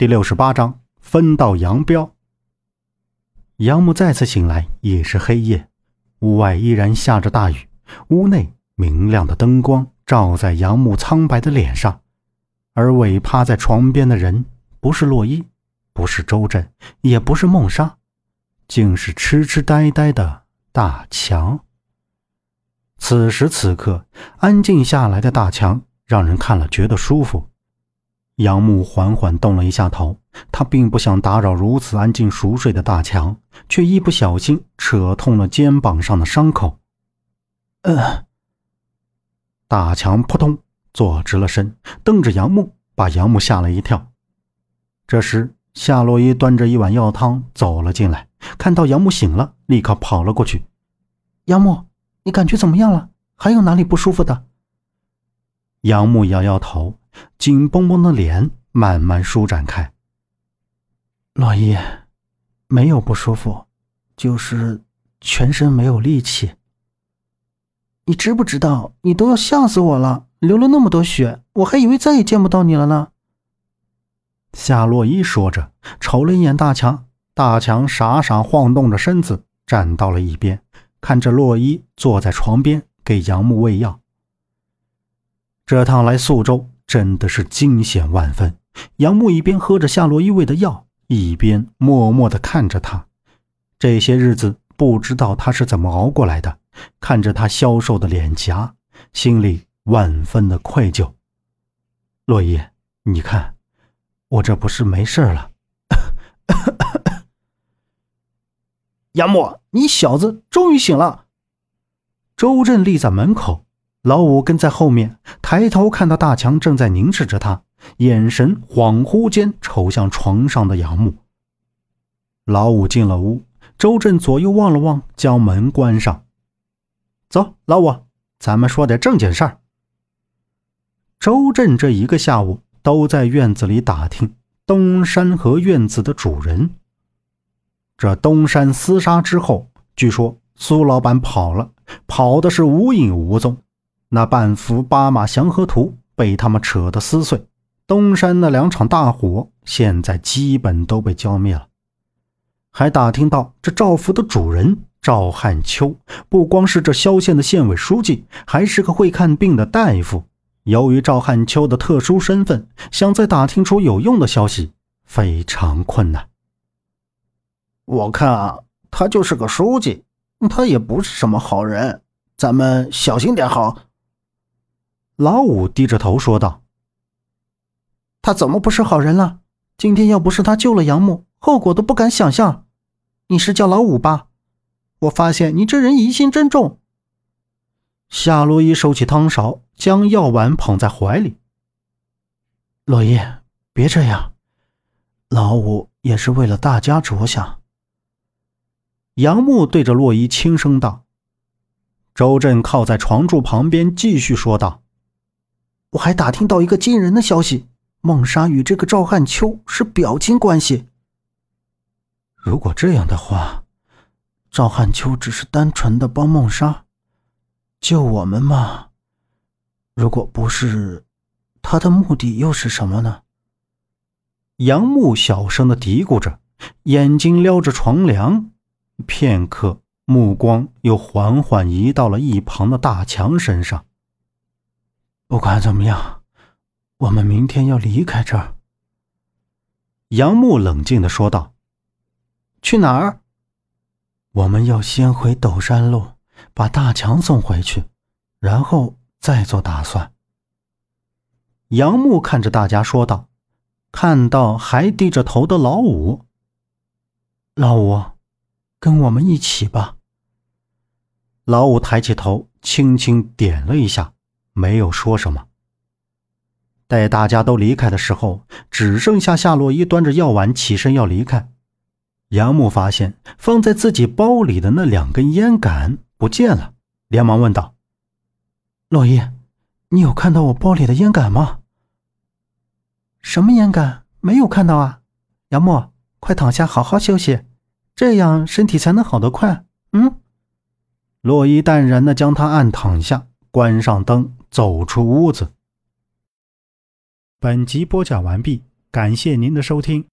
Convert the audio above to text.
第六十八章分道扬镳。杨木再次醒来，已是黑夜，屋外依然下着大雨。屋内明亮的灯光照在杨木苍白的脸上，而尾趴在床边的人不是洛伊，不是周震，也不是梦莎，竟是痴痴呆呆的大强。此时此刻，安静下来的大强让人看了觉得舒服。杨木缓缓动了一下头，他并不想打扰如此安静熟睡的大强，却一不小心扯痛了肩膀上的伤口。呃，大强扑通坐直了身，瞪着杨木，把杨木吓了一跳。这时，夏洛伊端着一碗药汤走了进来，看到杨木醒了，立刻跑了过去：“杨木，你感觉怎么样了？还有哪里不舒服的？”杨木摇摇头。紧绷绷的脸慢慢舒展开。洛伊，没有不舒服，就是全身没有力气。你知不知道，你都要吓死我了！流了那么多血，我还以为再也见不到你了呢。夏洛伊说着，瞅了一眼大强。大强傻傻晃动着身子，站到了一边，看着洛伊坐在床边给杨木喂药。这趟来宿州。真的是惊险万分。杨木一边喝着夏洛伊喂的药，一边默默地看着他。这些日子不知道他是怎么熬过来的。看着他消瘦的脸颊，心里万分的愧疚。洛伊，你看，我这不是没事了？杨木，你小子终于醒了。周震立在门口。老五跟在后面，抬头看到大强正在凝视着他，眼神恍惚间瞅向床上的杨木。老五进了屋，周震左右望了望，将门关上。走，老五，咱们说点正经事儿。周震这一个下午都在院子里打听东山和院子的主人。这东山厮杀之后，据说苏老板跑了，跑的是无影无踪。那半幅八马祥和图被他们扯得撕碎，东山那两场大火现在基本都被浇灭了。还打听到这赵府的主人赵汉秋，不光是这萧县的县委书记，还是个会看病的大夫。由于赵汉秋的特殊身份，想再打听出有用的消息非常困难。我看啊，他就是个书记，他也不是什么好人，咱们小心点好。老五低着头说道：“他怎么不是好人了？今天要不是他救了杨木，后果都不敢想象。你是叫老五吧？我发现你这人疑心真重。”夏洛伊收起汤勺，将药丸捧在怀里。“洛伊，别这样，老五也是为了大家着想。”杨木对着洛伊轻声道。周震靠在床柱旁边，继续说道。我还打听到一个惊人的消息：孟莎与这个赵汉秋是表亲关系。如果这样的话，赵汉秋只是单纯的帮孟莎救我们吗？如果不是，他的目的又是什么呢？杨木小声的嘀咕着，眼睛撩着床梁，片刻，目光又缓缓移到了一旁的大强身上。不管怎么样，我们明天要离开这儿。”杨木冷静的说道。“去哪儿？我们要先回斗山路，把大强送回去，然后再做打算。”杨木看着大家说道。看到还低着头的老五，老五，跟我们一起吧。老五抬起头，轻轻点了一下。没有说什么。待大家都离开的时候，只剩下夏洛伊端着药丸起身要离开。杨木发现放在自己包里的那两根烟杆不见了，连忙问道：“洛伊，你有看到我包里的烟杆吗？”“什么烟杆？没有看到啊。”“杨木，快躺下，好好休息，这样身体才能好得快。”“嗯。”洛伊淡然的将他按躺下，关上灯。走出屋子。本集播讲完毕。感谢您的收听。